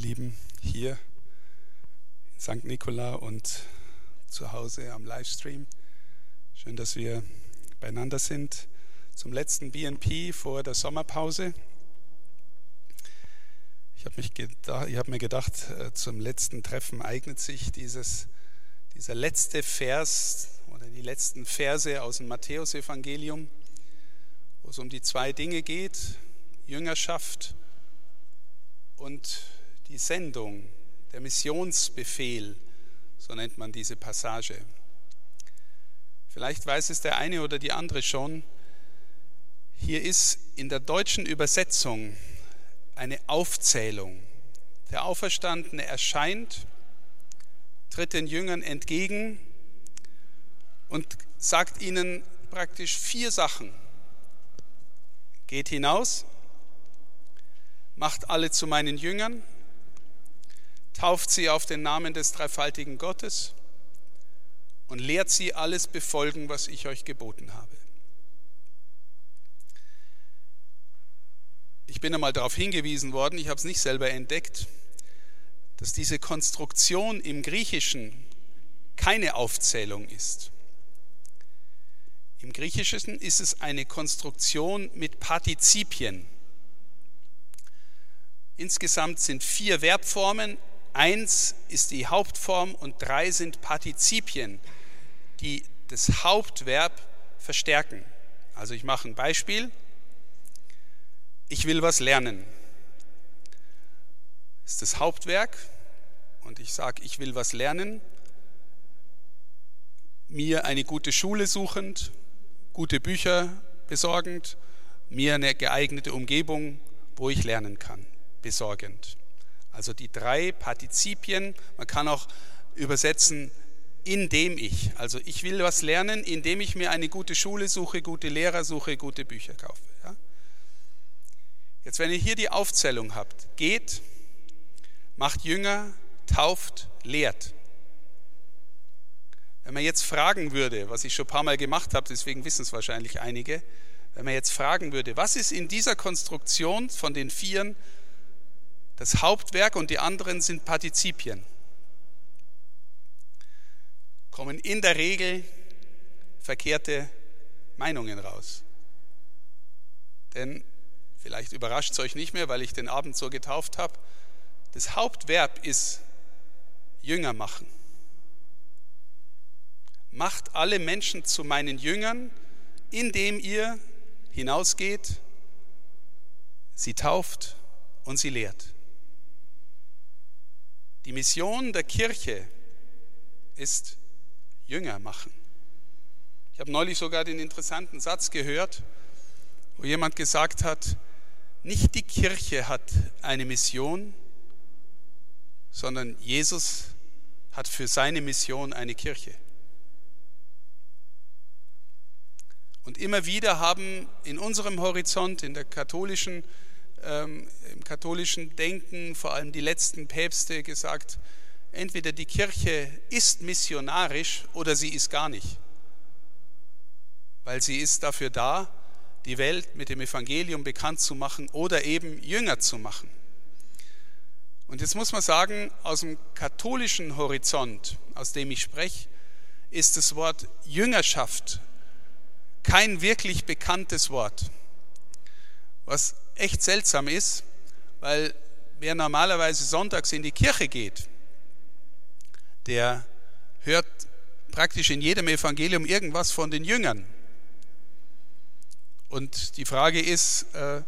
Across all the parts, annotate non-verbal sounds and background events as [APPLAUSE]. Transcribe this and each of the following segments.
Lieben, hier in St. Nikola und zu Hause am Livestream. Schön, dass wir beieinander sind zum letzten BNP vor der Sommerpause. Ich habe hab mir gedacht, äh, zum letzten Treffen eignet sich dieses, dieser letzte Vers oder die letzten Verse aus dem Matthäusevangelium, wo es um die zwei Dinge geht, Jüngerschaft und die Sendung, der Missionsbefehl, so nennt man diese Passage. Vielleicht weiß es der eine oder die andere schon. Hier ist in der deutschen Übersetzung eine Aufzählung. Der Auferstandene erscheint, tritt den Jüngern entgegen und sagt ihnen praktisch vier Sachen. Geht hinaus, macht alle zu meinen Jüngern, tauft sie auf den Namen des dreifaltigen Gottes und lehrt sie alles befolgen, was ich euch geboten habe. Ich bin einmal darauf hingewiesen worden, ich habe es nicht selber entdeckt, dass diese Konstruktion im Griechischen keine Aufzählung ist. Im Griechischen ist es eine Konstruktion mit Partizipien. Insgesamt sind vier Verbformen, Eins ist die Hauptform und drei sind Partizipien, die das Hauptverb verstärken. Also ich mache ein Beispiel. Ich will was lernen. Das ist das Hauptwerk und ich sage, ich will was lernen. Mir eine gute Schule suchend, gute Bücher besorgend, mir eine geeignete Umgebung, wo ich lernen kann, besorgend. Also die drei Partizipien, man kann auch übersetzen, indem ich. Also ich will was lernen, indem ich mir eine gute Schule suche, gute Lehrer suche, gute Bücher kaufe. Ja? Jetzt, wenn ihr hier die Aufzählung habt, geht, macht Jünger, tauft, lehrt. Wenn man jetzt fragen würde, was ich schon ein paar Mal gemacht habe, deswegen wissen es wahrscheinlich einige, wenn man jetzt fragen würde, was ist in dieser Konstruktion von den Vieren das Hauptwerk und die anderen sind Partizipien. Kommen in der Regel verkehrte Meinungen raus. Denn vielleicht überrascht es euch nicht mehr, weil ich den Abend so getauft habe. Das Hauptverb ist Jünger machen. Macht alle Menschen zu meinen Jüngern, indem ihr hinausgeht, sie tauft und sie lehrt. Die Mission der Kirche ist Jünger machen. Ich habe neulich sogar den interessanten Satz gehört, wo jemand gesagt hat, nicht die Kirche hat eine Mission, sondern Jesus hat für seine Mission eine Kirche. Und immer wieder haben in unserem Horizont, in der katholischen ähm, im katholischen Denken, vor allem die letzten Päpste, gesagt, entweder die Kirche ist missionarisch oder sie ist gar nicht. Weil sie ist dafür da, die Welt mit dem Evangelium bekannt zu machen oder eben Jünger zu machen. Und jetzt muss man sagen, aus dem katholischen Horizont, aus dem ich spreche, ist das Wort Jüngerschaft kein wirklich bekanntes Wort. Was echt seltsam ist, weil wer normalerweise sonntags in die Kirche geht, der hört praktisch in jedem Evangelium irgendwas von den Jüngern. Und die Frage ist, äh,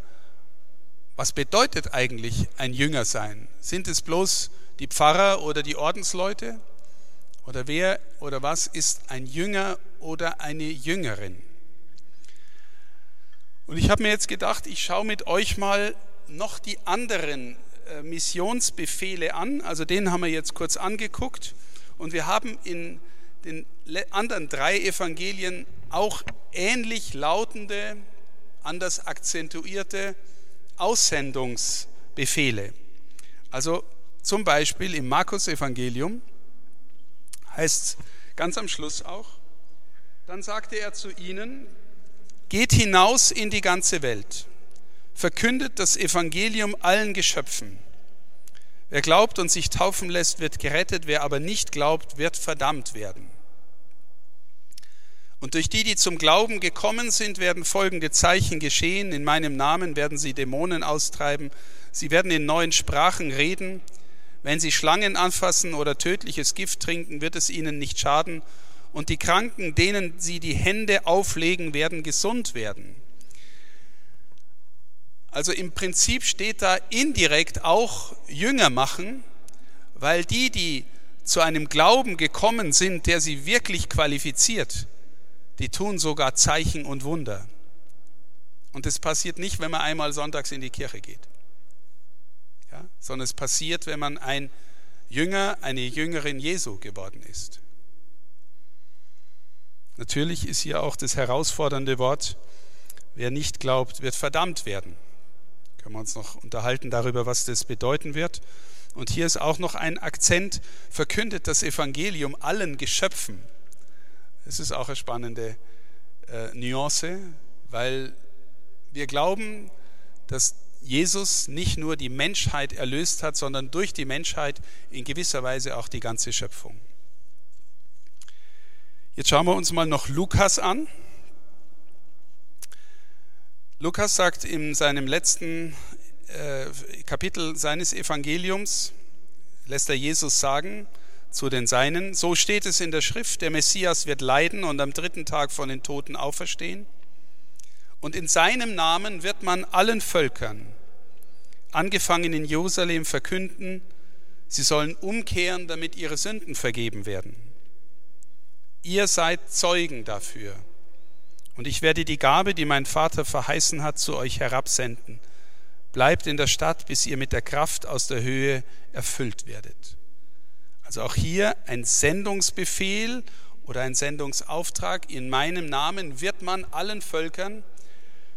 was bedeutet eigentlich ein Jünger sein? Sind es bloß die Pfarrer oder die Ordensleute? Oder wer oder was ist ein Jünger oder eine Jüngerin? Und ich habe mir jetzt gedacht, ich schaue mit euch mal noch die anderen äh, Missionsbefehle an. Also den haben wir jetzt kurz angeguckt. Und wir haben in den anderen drei Evangelien auch ähnlich lautende, anders akzentuierte Aussendungsbefehle. Also zum Beispiel im Markus-Evangelium heißt es ganz am Schluss auch, dann sagte er zu ihnen, Geht hinaus in die ganze Welt, verkündet das Evangelium allen Geschöpfen. Wer glaubt und sich taufen lässt, wird gerettet, wer aber nicht glaubt, wird verdammt werden. Und durch die, die zum Glauben gekommen sind, werden folgende Zeichen geschehen. In meinem Namen werden sie Dämonen austreiben. Sie werden in neuen Sprachen reden. Wenn sie Schlangen anfassen oder tödliches Gift trinken, wird es ihnen nicht schaden. Und die Kranken, denen sie die Hände auflegen, werden gesund werden. Also im Prinzip steht da indirekt auch Jünger machen, weil die, die zu einem Glauben gekommen sind, der sie wirklich qualifiziert, die tun sogar Zeichen und Wunder. Und es passiert nicht, wenn man einmal sonntags in die Kirche geht, ja, sondern es passiert, wenn man ein Jünger, eine Jüngerin Jesu geworden ist. Natürlich ist hier auch das herausfordernde Wort, wer nicht glaubt, wird verdammt werden. Können wir uns noch unterhalten darüber, was das bedeuten wird. Und hier ist auch noch ein Akzent, verkündet das Evangelium allen Geschöpfen. Das ist auch eine spannende äh, Nuance, weil wir glauben, dass Jesus nicht nur die Menschheit erlöst hat, sondern durch die Menschheit in gewisser Weise auch die ganze Schöpfung. Jetzt schauen wir uns mal noch Lukas an. Lukas sagt in seinem letzten äh, Kapitel seines Evangeliums, lässt er Jesus sagen zu den Seinen, so steht es in der Schrift, der Messias wird leiden und am dritten Tag von den Toten auferstehen. Und in seinem Namen wird man allen Völkern, angefangen in Jerusalem, verkünden, sie sollen umkehren, damit ihre Sünden vergeben werden. Ihr seid Zeugen dafür. Und ich werde die Gabe, die mein Vater verheißen hat, zu euch herabsenden. Bleibt in der Stadt, bis ihr mit der Kraft aus der Höhe erfüllt werdet. Also auch hier ein Sendungsbefehl oder ein Sendungsauftrag. In meinem Namen wird man allen Völkern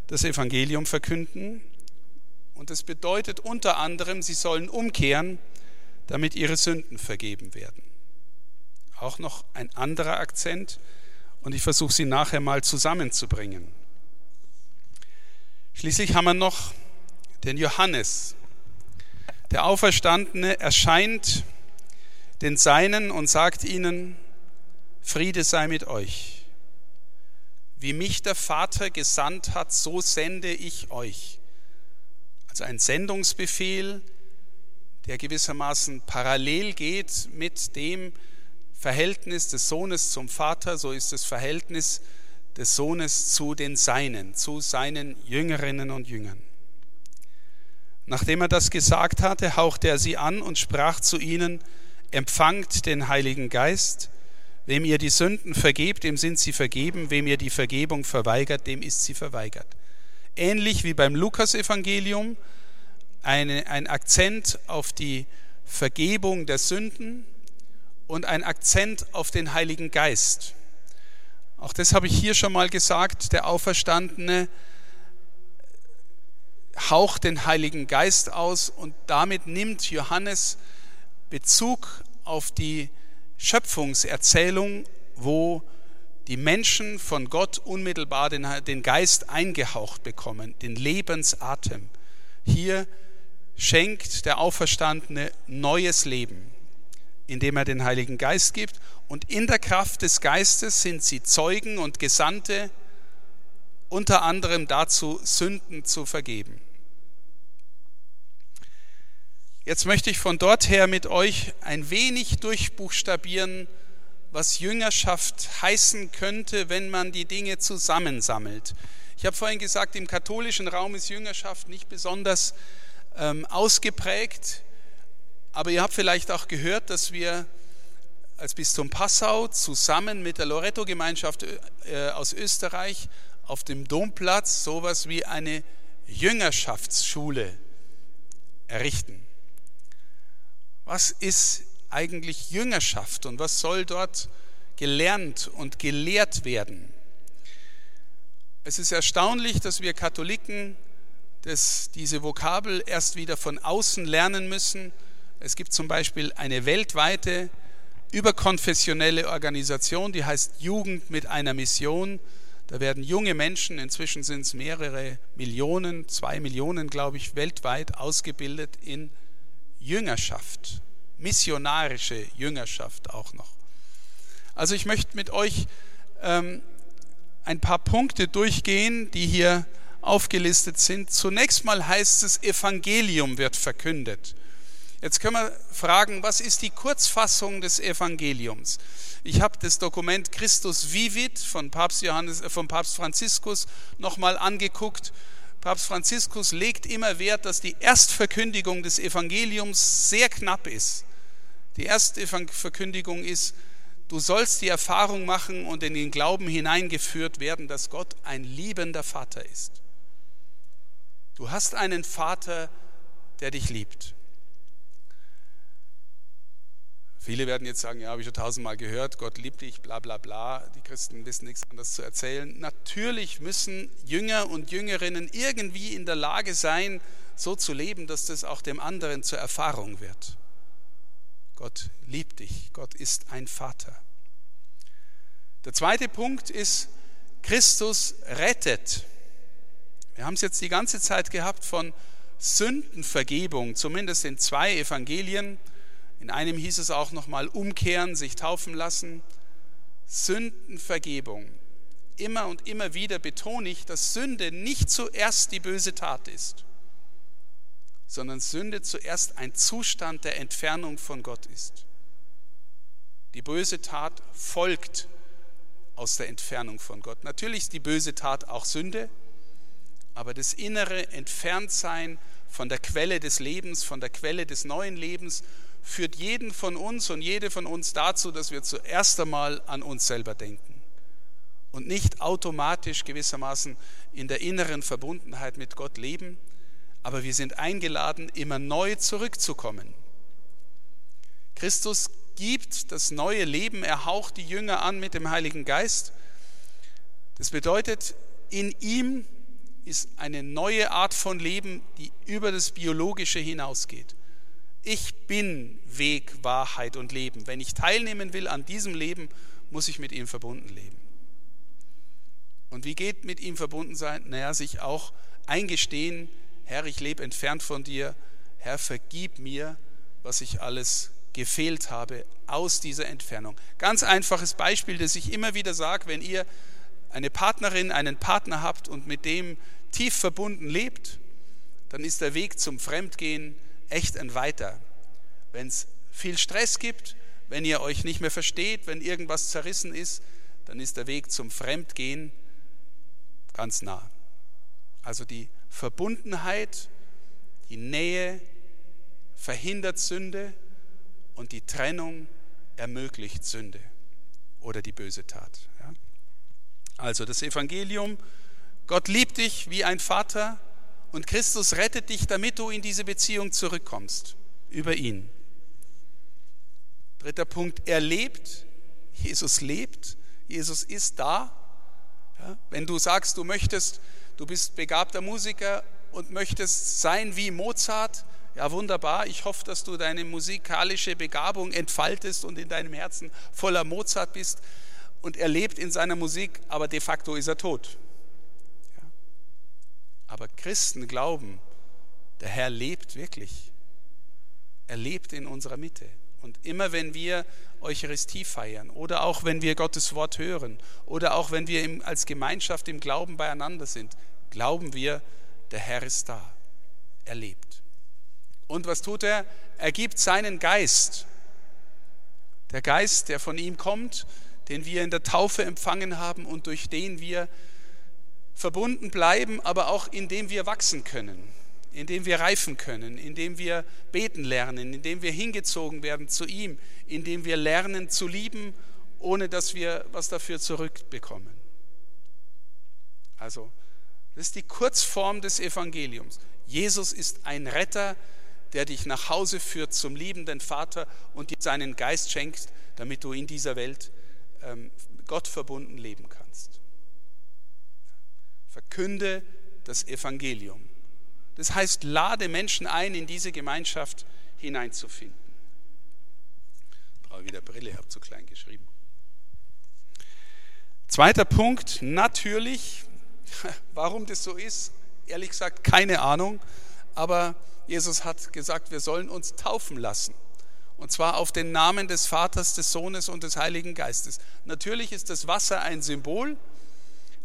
das Evangelium verkünden. Und das bedeutet unter anderem, sie sollen umkehren, damit ihre Sünden vergeben werden. Auch noch ein anderer Akzent und ich versuche sie nachher mal zusammenzubringen. Schließlich haben wir noch den Johannes. Der Auferstandene erscheint den Seinen und sagt ihnen, Friede sei mit euch. Wie mich der Vater gesandt hat, so sende ich euch. Also ein Sendungsbefehl, der gewissermaßen parallel geht mit dem, Verhältnis des Sohnes zum Vater, so ist das Verhältnis des Sohnes zu den Seinen, zu seinen Jüngerinnen und Jüngern. Nachdem er das gesagt hatte, hauchte er sie an und sprach zu ihnen, empfangt den Heiligen Geist, wem ihr die Sünden vergebt, dem sind sie vergeben, wem ihr die Vergebung verweigert, dem ist sie verweigert. Ähnlich wie beim Lukasevangelium, ein Akzent auf die Vergebung der Sünden, und ein Akzent auf den Heiligen Geist. Auch das habe ich hier schon mal gesagt, der Auferstandene haucht den Heiligen Geist aus und damit nimmt Johannes Bezug auf die Schöpfungserzählung, wo die Menschen von Gott unmittelbar den, Geist eingehaucht bekommen, den Lebensatem. Hier schenkt der Auferstandene neues Leben indem er den Heiligen Geist gibt. Und in der Kraft des Geistes sind sie Zeugen und Gesandte, unter anderem dazu, Sünden zu vergeben. Jetzt möchte ich von dort her mit euch ein wenig durchbuchstabieren, was Jüngerschaft heißen könnte, wenn man die Dinge zusammensammelt. Ich habe vorhin gesagt, im katholischen Raum ist Jüngerschaft nicht besonders ähm, ausgeprägt. Aber ihr habt vielleicht auch gehört, dass wir als Bistum Passau zusammen mit der Loretto-Gemeinschaft äh, aus Österreich auf dem Domplatz sowas wie eine Jüngerschaftsschule errichten. Was ist eigentlich Jüngerschaft und was soll dort gelernt und gelehrt werden? Es ist erstaunlich, dass wir Katholiken das, diese Vokabel erst wieder von außen lernen müssen es gibt zum Beispiel eine weltweite überkonfessionelle Organisation, die heißt Jugend mit einer Mission. Da werden junge Menschen, inzwischen sind es mehrere Millionen, zwei Millionen, glaube ich, weltweit ausgebildet in Jüngerschaft, missionarische Jüngerschaft auch noch. Also ich möchte mit euch ähm, ein paar Punkte durchgehen, die hier aufgelistet sind. Zunächst mal heißt es, Evangelium wird verkündet. Jetzt können wir fragen, was ist die Kurzfassung des Evangeliums? Ich habe das Dokument Christus Vivit von Papst, Johannes, äh, von Papst Franziskus nochmal angeguckt. Papst Franziskus legt immer Wert, dass die Erstverkündigung des Evangeliums sehr knapp ist. Die erste Verkündigung ist, du sollst die Erfahrung machen und in den Glauben hineingeführt werden, dass Gott ein liebender Vater ist. Du hast einen Vater, der dich liebt. Viele werden jetzt sagen, ja, habe ich schon tausendmal gehört, Gott liebt dich, bla bla bla. Die Christen wissen nichts anderes zu erzählen. Natürlich müssen Jünger und Jüngerinnen irgendwie in der Lage sein, so zu leben, dass das auch dem anderen zur Erfahrung wird. Gott liebt dich, Gott ist ein Vater. Der zweite Punkt ist, Christus rettet. Wir haben es jetzt die ganze Zeit gehabt von Sündenvergebung, zumindest in zwei Evangelien. In einem hieß es auch nochmal umkehren, sich taufen lassen. Sündenvergebung. Immer und immer wieder betone ich, dass Sünde nicht zuerst die böse Tat ist sondern Sünde zuerst ein Zustand der Entfernung von Gott ist. Die böse Tat folgt aus der Entfernung von Gott. Natürlich ist die böse Tat auch Sünde, aber das innere Entferntsein von der Quelle des Lebens, von der Quelle des neuen Lebens, führt jeden von uns und jede von uns dazu, dass wir zuerst einmal an uns selber denken und nicht automatisch gewissermaßen in der inneren Verbundenheit mit Gott leben, aber wir sind eingeladen, immer neu zurückzukommen. Christus gibt das neue Leben, er haucht die Jünger an mit dem Heiligen Geist. Das bedeutet, in ihm ist eine neue Art von Leben, die über das Biologische hinausgeht. Ich bin Weg, Wahrheit und Leben. Wenn ich teilnehmen will an diesem Leben, muss ich mit ihm verbunden leben. Und wie geht mit ihm verbunden sein? Naja, sich auch eingestehen, Herr, ich lebe entfernt von dir. Herr, vergib mir, was ich alles gefehlt habe aus dieser Entfernung. Ganz einfaches Beispiel, das ich immer wieder sage, wenn ihr eine Partnerin, einen Partner habt und mit dem tief verbunden lebt, dann ist der Weg zum Fremdgehen echt ein weiter. Wenn es viel Stress gibt, wenn ihr euch nicht mehr versteht, wenn irgendwas zerrissen ist, dann ist der Weg zum Fremdgehen ganz nah. Also die Verbundenheit, die Nähe verhindert Sünde und die Trennung ermöglicht Sünde oder die böse Tat. Also das Evangelium, Gott liebt dich wie ein Vater und Christus rettet dich, damit du in diese Beziehung zurückkommst, über ihn. Dritter Punkt, er lebt, Jesus lebt, Jesus ist da. Ja? Wenn du sagst, du möchtest du bist begabter Musiker und möchtest sein wie Mozart, ja wunderbar, ich hoffe, dass du deine musikalische Begabung entfaltest und in deinem Herzen voller Mozart bist und er lebt in seiner Musik, aber de facto ist er tot. Aber Christen glauben, der Herr lebt wirklich. Er lebt in unserer Mitte. Und immer wenn wir Eucharistie feiern oder auch wenn wir Gottes Wort hören oder auch wenn wir als Gemeinschaft im Glauben beieinander sind, glauben wir, der Herr ist da. Er lebt. Und was tut er? Er gibt seinen Geist. Der Geist, der von ihm kommt, den wir in der Taufe empfangen haben und durch den wir verbunden bleiben, aber auch in dem wir wachsen können in dem wir reifen können, in dem wir beten lernen, in dem wir hingezogen werden zu ihm, in dem wir lernen zu lieben, ohne dass wir was dafür zurückbekommen. Also, das ist die Kurzform des Evangeliums. Jesus ist ein Retter, der dich nach Hause führt zum liebenden Vater und dir seinen Geist schenkt, damit du in dieser Welt ähm, Gott verbunden leben kannst. Verkünde das Evangelium. Das heißt, lade Menschen ein, in diese Gemeinschaft hineinzufinden. Ich brauche wieder Brille, habe zu klein geschrieben. Zweiter Punkt, natürlich, [LAUGHS] warum das so ist, ehrlich gesagt keine Ahnung, aber Jesus hat gesagt, wir sollen uns taufen lassen. Und zwar auf den Namen des Vaters, des Sohnes und des Heiligen Geistes. Natürlich ist das Wasser ein Symbol,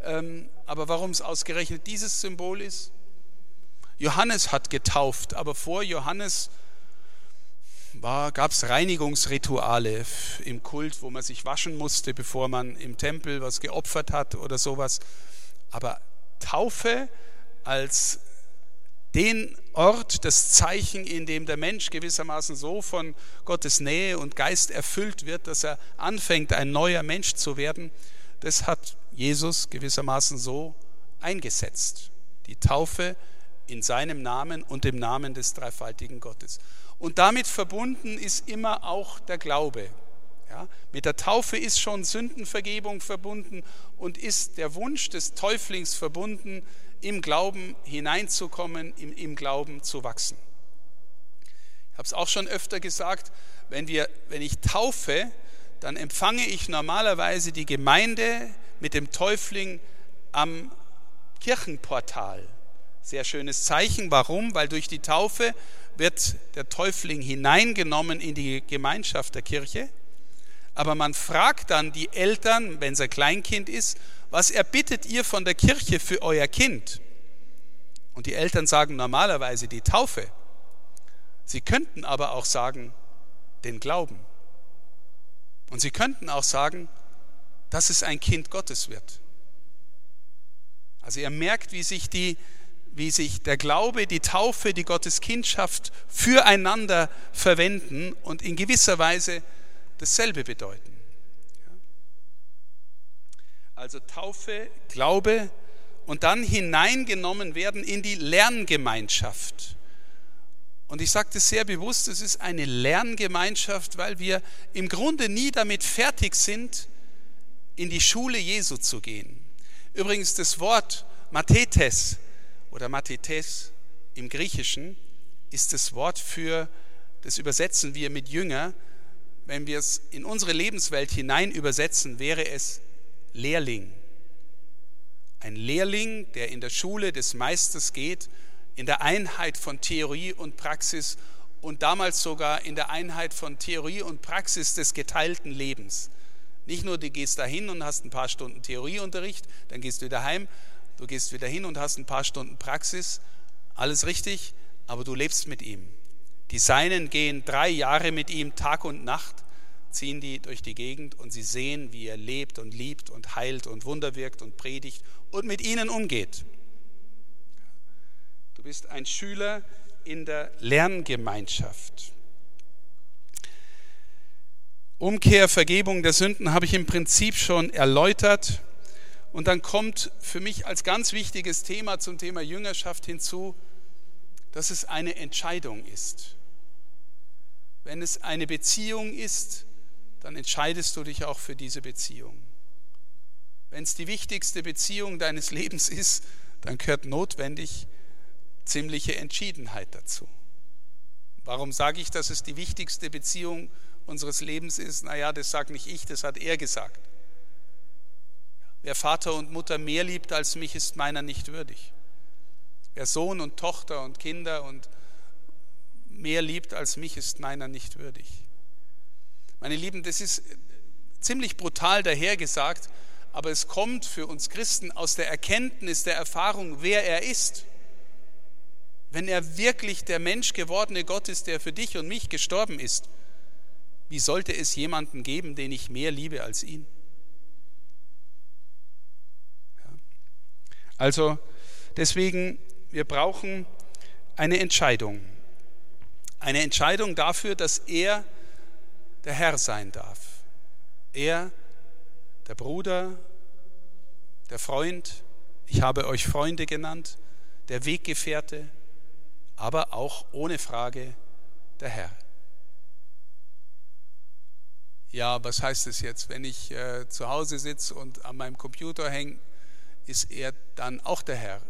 aber warum es ausgerechnet dieses Symbol ist? Johannes hat getauft, aber vor Johannes gab es Reinigungsrituale im Kult, wo man sich waschen musste, bevor man im Tempel was geopfert hat oder sowas. Aber Taufe als den Ort, das Zeichen, in dem der Mensch gewissermaßen so von Gottes Nähe und Geist erfüllt wird, dass er anfängt, ein neuer Mensch zu werden, das hat Jesus gewissermaßen so eingesetzt. Die Taufe in seinem Namen und im Namen des dreifaltigen Gottes. Und damit verbunden ist immer auch der Glaube. Ja, mit der Taufe ist schon Sündenvergebung verbunden und ist der Wunsch des Täuflings verbunden, im Glauben hineinzukommen, im, im Glauben zu wachsen. Ich habe es auch schon öfter gesagt, wenn, wir, wenn ich taufe, dann empfange ich normalerweise die Gemeinde mit dem Täufling am Kirchenportal. Sehr schönes Zeichen. Warum? Weil durch die Taufe wird der Täufling hineingenommen in die Gemeinschaft der Kirche. Aber man fragt dann die Eltern, wenn es ein Kleinkind ist, was erbittet ihr von der Kirche für euer Kind? Und die Eltern sagen normalerweise die Taufe. Sie könnten aber auch sagen, den Glauben. Und sie könnten auch sagen, dass es ein Kind Gottes wird. Also ihr merkt, wie sich, die, wie sich der Glaube, die Taufe, die Gotteskindschaft füreinander verwenden und in gewisser Weise dasselbe bedeuten. Also Taufe, Glaube und dann hineingenommen werden in die Lerngemeinschaft. Und ich sage das sehr bewusst, es ist eine Lerngemeinschaft, weil wir im Grunde nie damit fertig sind, in die Schule Jesu zu gehen. Übrigens das Wort Mathetes oder Mathetes im Griechischen ist das Wort für, das übersetzen wir mit Jünger. Wenn wir es in unsere Lebenswelt hinein übersetzen, wäre es Lehrling. Ein Lehrling, der in der Schule des Meisters geht, in der Einheit von Theorie und Praxis und damals sogar in der Einheit von Theorie und Praxis des geteilten Lebens. Nicht nur, du gehst dahin und hast ein paar Stunden Theorieunterricht, dann gehst du wieder heim, du gehst wieder hin und hast ein paar Stunden Praxis, alles richtig, aber du lebst mit ihm. Die Seinen gehen drei Jahre mit ihm Tag und Nacht ziehen die durch die Gegend und sie sehen, wie er lebt und liebt und heilt und Wunder wirkt und predigt und mit ihnen umgeht. Du bist ein Schüler in der Lerngemeinschaft. Umkehr, Vergebung der Sünden habe ich im Prinzip schon erläutert. Und dann kommt für mich als ganz wichtiges Thema zum Thema Jüngerschaft hinzu, dass es eine Entscheidung ist. Wenn es eine Beziehung ist, dann entscheidest du dich auch für diese Beziehung. Wenn es die wichtigste Beziehung deines [LAUGHS] Lebens ist, dann gehört notwendig ziemliche Entschiedenheit dazu. Warum sage ich, dass es die wichtigste Beziehung unseres Lebens ist? Naja, das sage nicht ich, das hat er gesagt. Wer Vater und Mutter mehr liebt als mich, ist meiner nicht würdig. Wer Sohn und Tochter und Kinder und mehr liebt als mich, ist meiner nicht würdig. Meine Lieben, das ist ziemlich brutal dahergesagt, aber es kommt für uns Christen aus der Erkenntnis, der Erfahrung, wer er ist. Wenn er wirklich der Mensch gewordene Gott ist, der für dich und mich gestorben ist, wie sollte es jemanden geben, den ich mehr liebe als ihn? Ja. Also deswegen, wir brauchen eine Entscheidung. Eine Entscheidung dafür, dass er der Herr sein darf. Er, der Bruder, der Freund, ich habe euch Freunde genannt, der Weggefährte, aber auch ohne Frage der Herr. Ja, was heißt es jetzt? Wenn ich äh, zu Hause sitze und an meinem Computer hänge, ist er dann auch der Herr?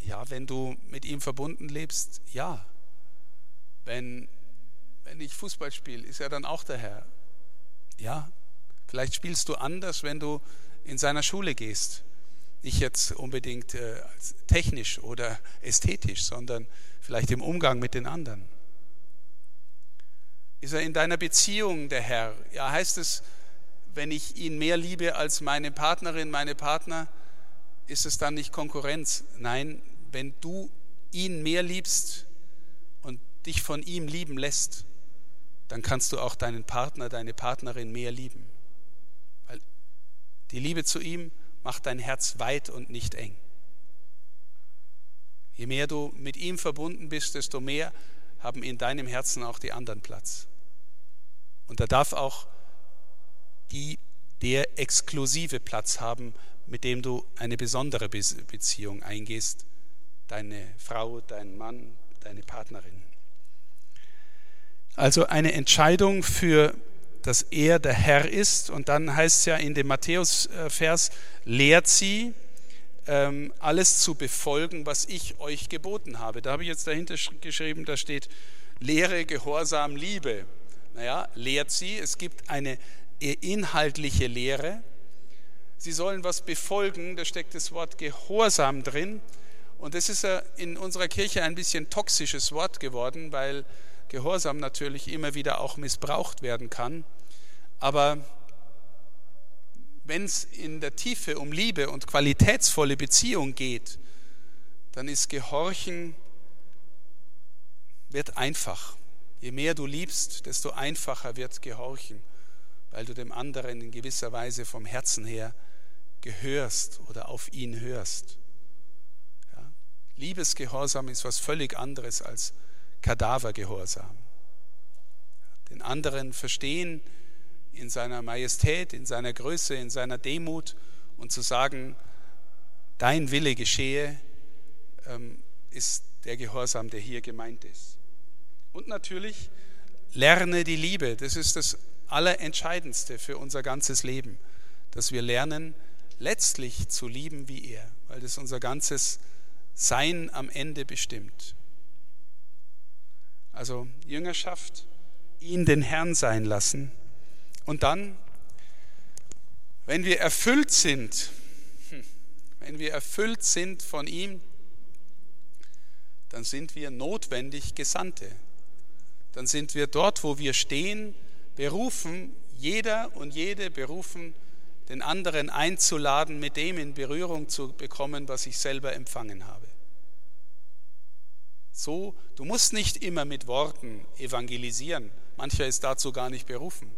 Ja, wenn du mit ihm verbunden lebst, ja. Wenn wenn ich Fußball spiele, ist er dann auch der Herr. Ja, vielleicht spielst du anders, wenn du in seiner Schule gehst. Nicht jetzt unbedingt äh, technisch oder ästhetisch, sondern vielleicht im Umgang mit den anderen. Ist er in deiner Beziehung der Herr? Ja, heißt es, wenn ich ihn mehr liebe als meine Partnerin, meine Partner, ist es dann nicht Konkurrenz? Nein, wenn du ihn mehr liebst und dich von ihm lieben lässt, dann kannst du auch deinen Partner, deine Partnerin mehr lieben. Weil die Liebe zu ihm macht dein Herz weit und nicht eng. Je mehr du mit ihm verbunden bist, desto mehr haben in deinem Herzen auch die anderen Platz. Und da darf auch die, der exklusive Platz haben, mit dem du eine besondere Beziehung eingehst, deine Frau, dein Mann, deine Partnerin. Also eine Entscheidung für, dass er der Herr ist. Und dann heißt es ja in dem Matthäus-Vers, lehrt sie, ähm, alles zu befolgen, was ich euch geboten habe. Da habe ich jetzt dahinter geschrieben, da steht Lehre, Gehorsam, Liebe naja, lehrt sie. Es gibt eine inhaltliche Lehre. Sie sollen was befolgen, da steckt das Wort Gehorsam drin. Und das ist in unserer Kirche ein bisschen toxisches Wort geworden, weil Gehorsam natürlich immer wieder auch missbraucht werden kann. Aber wenn es in der Tiefe um Liebe und qualitätsvolle Beziehung geht, dann ist Gehorchen wird einfach. Je mehr du liebst, desto einfacher wird Gehorchen, weil du dem anderen in gewisser Weise vom Herzen her gehörst oder auf ihn hörst. Ja? Liebesgehorsam ist was völlig anderes als Kadavergehorsam. Den anderen verstehen in seiner Majestät, in seiner Größe, in seiner Demut und zu sagen, dein Wille geschehe, ähm, ist der Gehorsam, der hier gemeint ist. Und natürlich lerne die Liebe. Das ist das Allerentscheidendste für unser ganzes Leben, dass wir lernen, letztlich zu lieben wie er, weil das unser ganzes Sein am Ende bestimmt. Also Jüngerschaft, ihn den Herrn sein lassen und dann, wenn wir erfüllt sind, [LAUGHS] wenn wir erfüllt sind von ihm, dann sind wir notwendig Gesandte dann sind wir dort, wo wir stehen, berufen, jeder und jede berufen, den anderen einzuladen, mit dem in Berührung zu bekommen, was ich selber empfangen habe. So, du musst nicht immer mit Worten evangelisieren. Mancher ist dazu gar nicht berufen.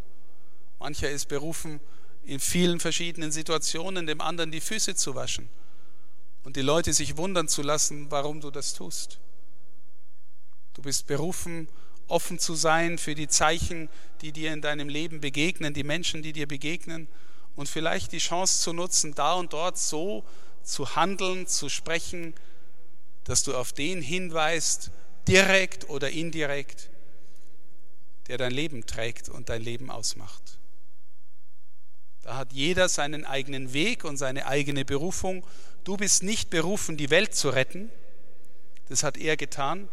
Mancher ist berufen, in vielen verschiedenen Situationen dem anderen die Füße zu waschen und die Leute sich wundern zu lassen, warum du das tust. Du bist berufen, offen zu sein für die Zeichen, die dir in deinem Leben begegnen, die Menschen, die dir begegnen und vielleicht die Chance zu nutzen, da und dort so zu handeln, zu sprechen, dass du auf den hinweist, direkt oder indirekt, der dein Leben trägt und dein Leben ausmacht. Da hat jeder seinen eigenen Weg und seine eigene Berufung. Du bist nicht berufen, die Welt zu retten. Das hat er getan.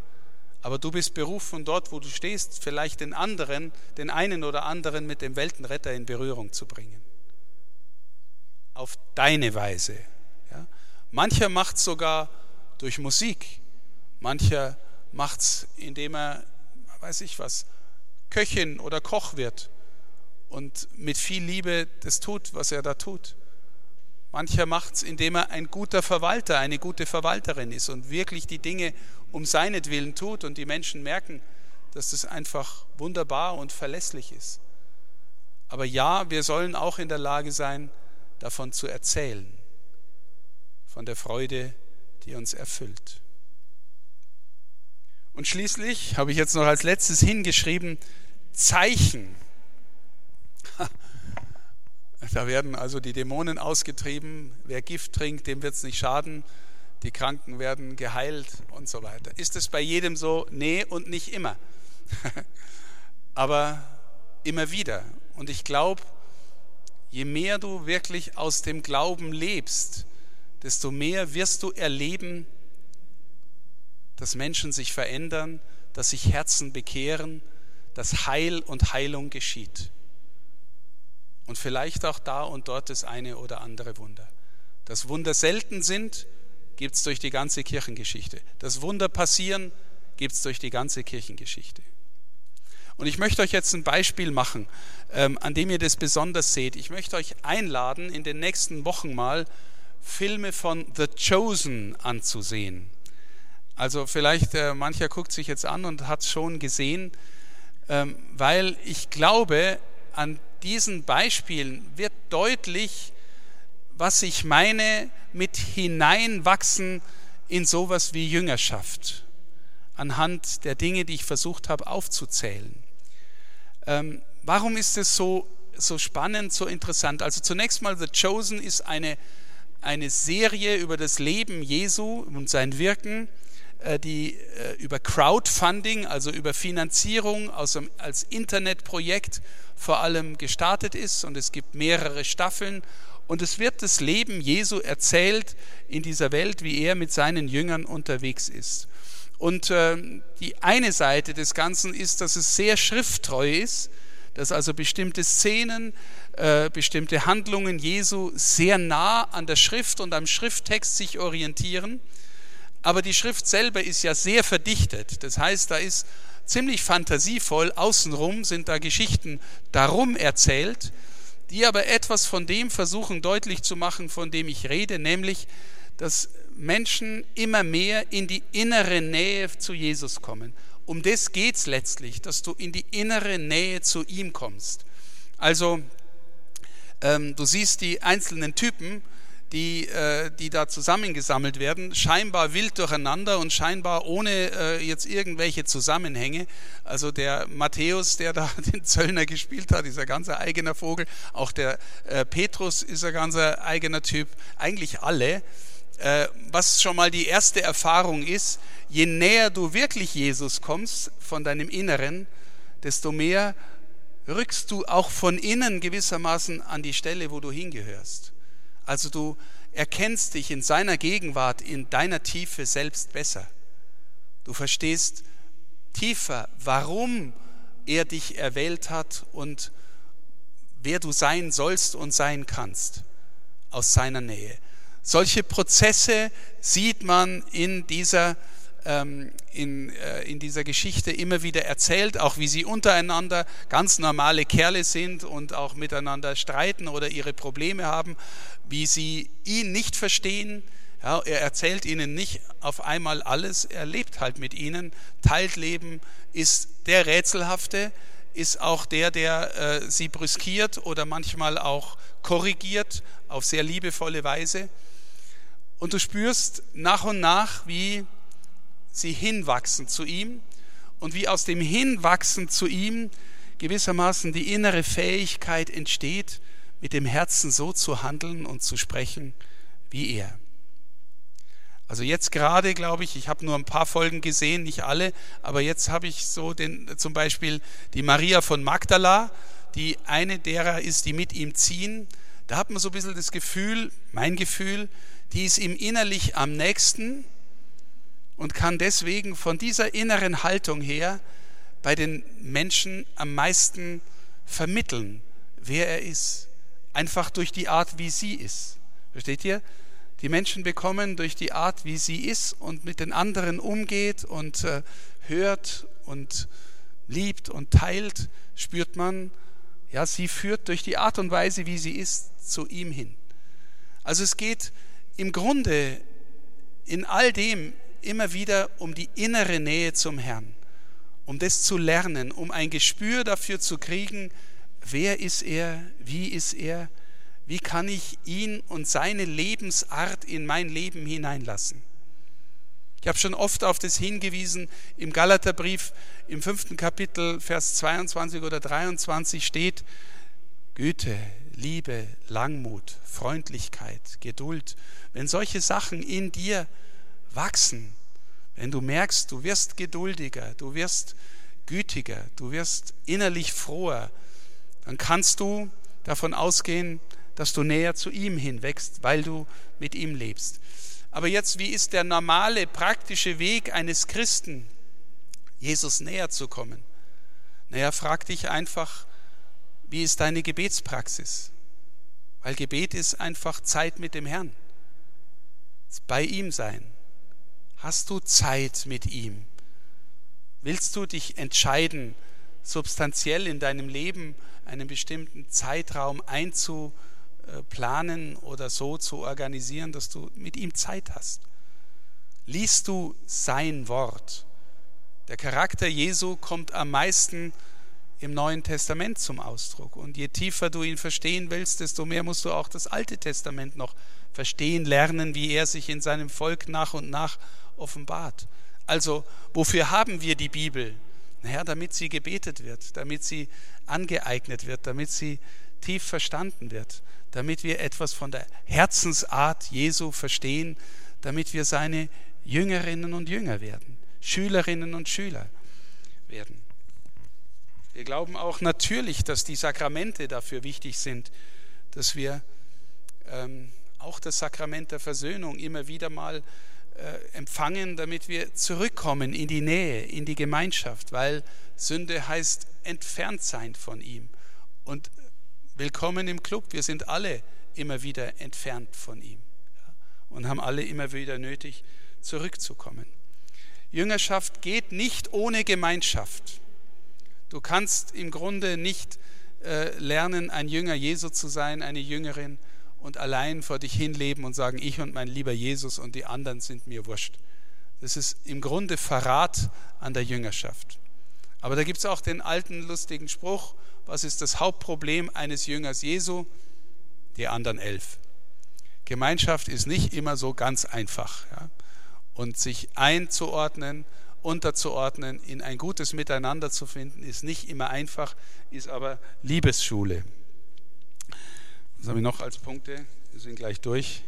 Aber du bist berufen, dort, wo du stehst, vielleicht den anderen, den einen oder anderen mit dem Weltenretter in Berührung zu bringen. Auf deine Weise. Ja? Mancher macht es sogar durch Musik. Mancher macht es, indem er, weiß ich was, Köchin oder Koch wird und mit viel Liebe das tut, was er da tut. Mancher macht es, indem er ein guter Verwalter, eine gute Verwalterin ist und wirklich die Dinge um seinetwillen tut und die Menschen merken, dass das einfach wunderbar und verlässlich ist. Aber ja, wir sollen auch in der Lage sein, davon zu erzählen, von der Freude, die uns erfüllt. Und schließlich habe ich jetzt noch als letztes hingeschrieben, Zeichen. Da werden also die Dämonen ausgetrieben. Wer Gift trinkt, dem wird es nicht schaden die Kranken werden geheilt und so weiter. Ist es bei jedem so? Nee und nicht immer. [LAUGHS] Aber immer wieder. Und ich glaube, je mehr du wirklich aus dem Glauben lebst, desto mehr wirst du erleben, dass Menschen sich verändern, dass sich Herzen bekehren, dass Heil und Heilung geschieht. Und vielleicht auch da und dort das eine oder andere Wunder. Dass Wunder selten sind, gibt es durch die ganze Kirchengeschichte. Dass Wunder passieren, gibt es durch die ganze Kirchengeschichte. Und ich möchte euch jetzt ein Beispiel machen, ähm, an dem ihr das besonders seht. Ich möchte euch einladen, in den nächsten Wochen mal Filme von The Chosen anzusehen. Also vielleicht äh, mancher guckt sich jetzt an und hat es schon gesehen, ähm, weil ich glaube, an diesen Beispielen wird deutlich, was ich meine mit hineinwachsen in sowas wie Jüngerschaft, anhand der Dinge, die ich versucht habe aufzuzählen. Ähm, warum ist es so, so spannend, so interessant? Also zunächst mal, The Chosen ist eine, eine Serie über das Leben Jesu und sein Wirken, die äh, über Crowdfunding, also über Finanzierung aus, als Internetprojekt vor allem gestartet ist. Und es gibt mehrere Staffeln. Und es wird das Leben Jesu erzählt in dieser Welt, wie er mit seinen Jüngern unterwegs ist. Und äh, die eine Seite des Ganzen ist, dass es sehr schrifttreu ist, dass also bestimmte Szenen, äh, bestimmte Handlungen Jesu sehr nah an der Schrift und am Schrifttext sich orientieren. Aber die Schrift selber ist ja sehr verdichtet. Das heißt, da ist ziemlich fantasievoll, außenrum sind da Geschichten darum erzählt, die aber etwas von dem versuchen deutlich zu machen, von dem ich rede, nämlich, dass Menschen immer mehr in die innere Nähe zu Jesus kommen. Um das geht es letztlich, dass du in die innere Nähe zu ihm kommst. Also ähm, du siehst die einzelnen Typen, die, äh, die da zusammengesammelt werden, scheinbar wild durcheinander und scheinbar ohne äh, jetzt irgendwelche Zusammenhänge. Also der Matthäus, der da [LAUGHS] den Zöllner gespielt hat, ist ein ganz eigener Vogel. Auch der äh, Petrus ist ein ganz eigener Typ. Eigentlich alle. Was schon mal die erste Erfahrung ist, je näher du wirklich Jesus kommst von deinem Inneren, desto mehr rückst du auch von innen gewissermaßen an die Stelle, wo du hingehörst. Also du erkennst dich in seiner Gegenwart, in deiner Tiefe selbst besser. Du verstehst tiefer, warum er dich erwählt hat und wer du sein sollst und sein kannst aus seiner Nähe. Solche Prozesse sieht man in dieser, ähm, in, äh, in dieser Geschichte immer wieder erzählt, auch wie sie untereinander ganz normale Kerle sind und auch miteinander streiten oder ihre Probleme haben, wie sie ihn nicht verstehen. Ja, er erzählt ihnen nicht auf einmal alles, er lebt halt mit ihnen, teilt Leben, ist der Rätselhafte, ist auch der, der äh, sie brüskiert oder manchmal auch korrigiert auf sehr liebevolle Weise. Und du spürst nach und nach, wie sie hinwachsen zu ihm und wie aus dem Hinwachsen zu ihm gewissermaßen die innere Fähigkeit entsteht, mit dem Herzen so zu handeln und zu sprechen wie er. Also jetzt gerade glaube ich, ich habe nur ein paar Folgen gesehen, nicht alle, aber jetzt habe ich so den, zum Beispiel die Maria von Magdala, die eine derer ist, die mit ihm ziehen. Da hat man so ein bisschen das Gefühl, mein Gefühl, die ist ihm innerlich am nächsten und kann deswegen von dieser inneren Haltung her bei den Menschen am meisten vermitteln, wer er ist. Einfach durch die Art, wie sie ist. Versteht ihr? Die Menschen bekommen durch die Art, wie sie ist und mit den anderen umgeht und äh, hört und liebt und teilt, spürt man, ja, sie führt durch die Art und Weise, wie sie ist, zu ihm hin. Also es geht im Grunde in all dem immer wieder um die innere Nähe zum Herrn, um das zu lernen, um ein Gespür dafür zu kriegen, wer ist er, wie ist er, wie kann ich ihn und seine Lebensart in mein Leben hineinlassen. Ich habe schon oft auf das hingewiesen, im Galaterbrief im fünften Kapitel, Vers 22 oder 23 steht, Güte, Liebe, Langmut, Freundlichkeit, Geduld, wenn solche Sachen in dir wachsen, wenn du merkst, du wirst geduldiger, du wirst gütiger, du wirst innerlich froher, dann kannst du davon ausgehen, dass du näher zu ihm hinwächst, weil du mit ihm lebst. Aber jetzt, wie ist der normale, praktische Weg eines Christen, Jesus näher zu kommen? Naja, frag dich einfach, wie ist deine Gebetspraxis? Weil Gebet ist einfach Zeit mit dem Herrn. bei ihm sein? Hast du Zeit mit ihm? Willst du dich entscheiden, substanziell in deinem Leben einen bestimmten Zeitraum einzuplanen oder so zu organisieren, dass du mit ihm Zeit hast? Liest du sein Wort? Der Charakter Jesu kommt am meisten im Neuen Testament zum Ausdruck. Und je tiefer du ihn verstehen willst, desto mehr musst du auch das Alte Testament noch verstehen, lernen, wie er sich in seinem Volk nach und nach offenbart. Also, wofür haben wir die Bibel? Naja, damit sie gebetet wird, damit sie angeeignet wird, damit sie tief verstanden wird, damit wir etwas von der Herzensart Jesu verstehen, damit wir seine Jüngerinnen und Jünger werden, Schülerinnen und Schüler werden. Wir glauben auch natürlich, dass die Sakramente dafür wichtig sind, dass wir ähm, auch das Sakrament der Versöhnung immer wieder mal empfangen, damit wir zurückkommen in die Nähe, in die Gemeinschaft, weil Sünde heißt entfernt sein von ihm. Und willkommen im Club, wir sind alle immer wieder entfernt von ihm und haben alle immer wieder nötig, zurückzukommen. Jüngerschaft geht nicht ohne Gemeinschaft. Du kannst im Grunde nicht äh, lernen, ein Jünger Jesu zu sein, eine Jüngerin und allein vor dich hinleben und sagen, ich und mein lieber Jesus und die anderen sind mir wurscht. Das ist im Grunde Verrat an der Jüngerschaft. Aber da gibt es auch den alten lustigen Spruch, was ist das Hauptproblem eines Jüngers Jesu? Die anderen elf. Gemeinschaft ist nicht immer so ganz einfach. Ja? Und sich einzuordnen unterzuordnen, in ein gutes Miteinander zu finden, ist nicht immer einfach, ist aber Liebesschule. Was habe ich noch als Punkte? Wir sind gleich durch.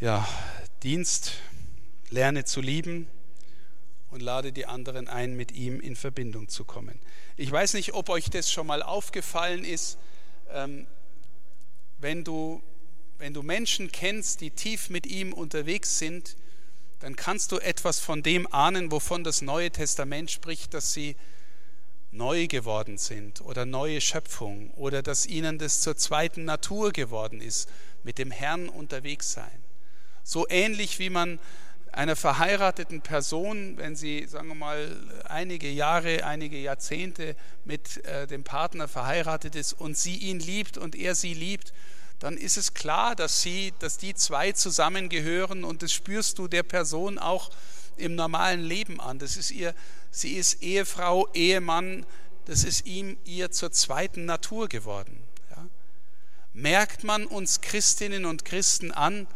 Ja, Dienst, lerne zu lieben und lade die anderen ein, mit ihm in Verbindung zu kommen. Ich weiß nicht, ob euch das schon mal aufgefallen ist, ähm, wenn du, wenn du Menschen kennst, die tief mit ihm unterwegs sind, dann kannst du etwas von dem ahnen, wovon das Neue Testament spricht, dass sie neu geworden sind oder neue Schöpfung oder dass ihnen das zur zweiten Natur geworden ist, mit dem Herrn unterwegs sein. So ähnlich wie man einer verheirateten Person, wenn sie, sagen wir mal, einige Jahre, einige Jahrzehnte mit äh, dem Partner verheiratet ist und sie ihn liebt und er sie liebt, dann ist es klar, dass, sie, dass die zwei zusammengehören und das spürst du der Person auch im normalen Leben an. Das ist ihr, sie ist Ehefrau, Ehemann, das ist ihm ihr zur zweiten Natur geworden. Ja? Merkt man uns Christinnen und Christen an,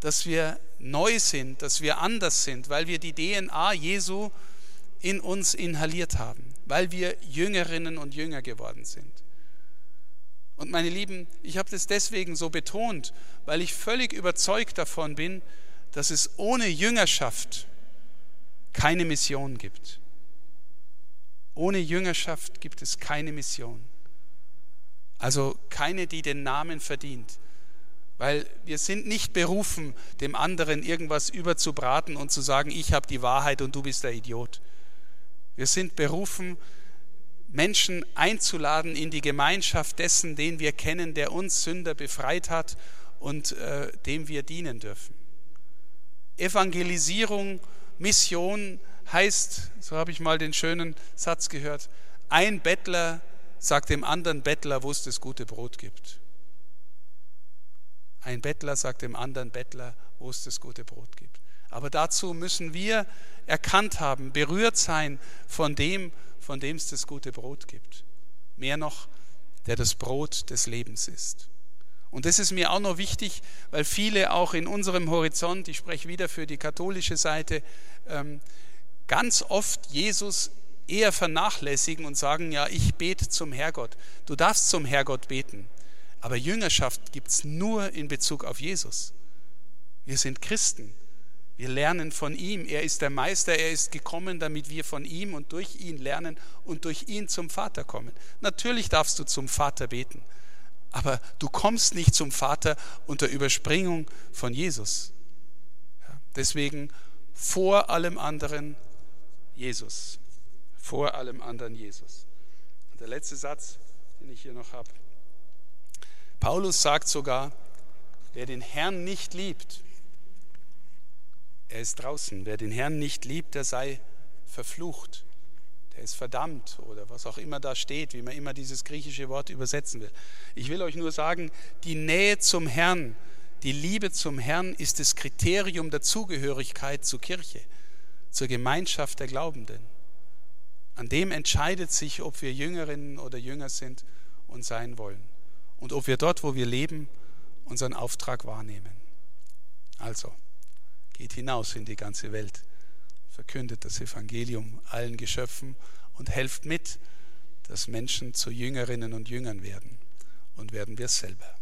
dass wir neu sind, dass wir anders sind, weil wir die DNA Jesu in uns inhaliert haben, weil wir Jüngerinnen und Jünger geworden sind. Und meine Lieben, ich habe das deswegen so betont, weil ich völlig überzeugt davon bin, dass es ohne Jüngerschaft keine Mission gibt. Ohne Jüngerschaft gibt es keine Mission. Also keine, die den Namen verdient. Weil wir sind nicht berufen, dem anderen irgendwas überzubraten und zu sagen, ich habe die Wahrheit und du bist der Idiot. Wir sind berufen, Menschen einzuladen in die Gemeinschaft dessen, den wir kennen, der uns Sünder befreit hat und äh, dem wir dienen dürfen. Evangelisierung, Mission heißt, so habe ich mal den schönen Satz gehört, ein Bettler sagt dem anderen Bettler, wo es das gute Brot gibt. Ein Bettler sagt dem anderen Bettler, wo es das gute Brot gibt. Aber dazu müssen wir erkannt haben, berührt sein von dem, von dem es das gute Brot gibt. Mehr noch, der das Brot des Lebens ist. Und das ist mir auch noch wichtig, weil viele auch in unserem Horizont, ich spreche wieder für die katholische Seite, ähm, ganz oft Jesus eher vernachlässigen und sagen, ja, ich bete zum Herrgott. Du darfst zum Herrgott beten, aber Jüngerschaft gibt es nur in Bezug auf Jesus. Wir sind Christen. Wir lernen von ihm. Er ist der Meister. Er ist gekommen, damit wir von ihm und durch ihn lernen und durch ihn zum Vater kommen. Natürlich darfst du zum Vater beten, aber du kommst nicht zum Vater unter Überspringung von Jesus. Deswegen vor allem anderen Jesus. Vor allem anderen Jesus. Und der letzte Satz, den ich hier noch habe. Paulus sagt sogar, wer den Herrn nicht liebt, er ist draußen. Wer den Herrn nicht liebt, der sei verflucht. Der ist verdammt oder was auch immer da steht, wie man immer dieses griechische Wort übersetzen will. Ich will euch nur sagen, die Nähe zum Herrn, die Liebe zum Herrn ist das Kriterium der Zugehörigkeit zur Kirche, zur Gemeinschaft der Glaubenden. An dem entscheidet sich, ob wir Jüngerinnen oder Jünger sind und sein wollen. Und ob wir dort, wo wir leben, unseren Auftrag wahrnehmen. Also, geht hinaus in die ganze Welt, verkündet das Evangelium allen Geschöpfen und helft mit, dass Menschen zu Jüngerinnen und Jüngern werden. Und werden wir selber.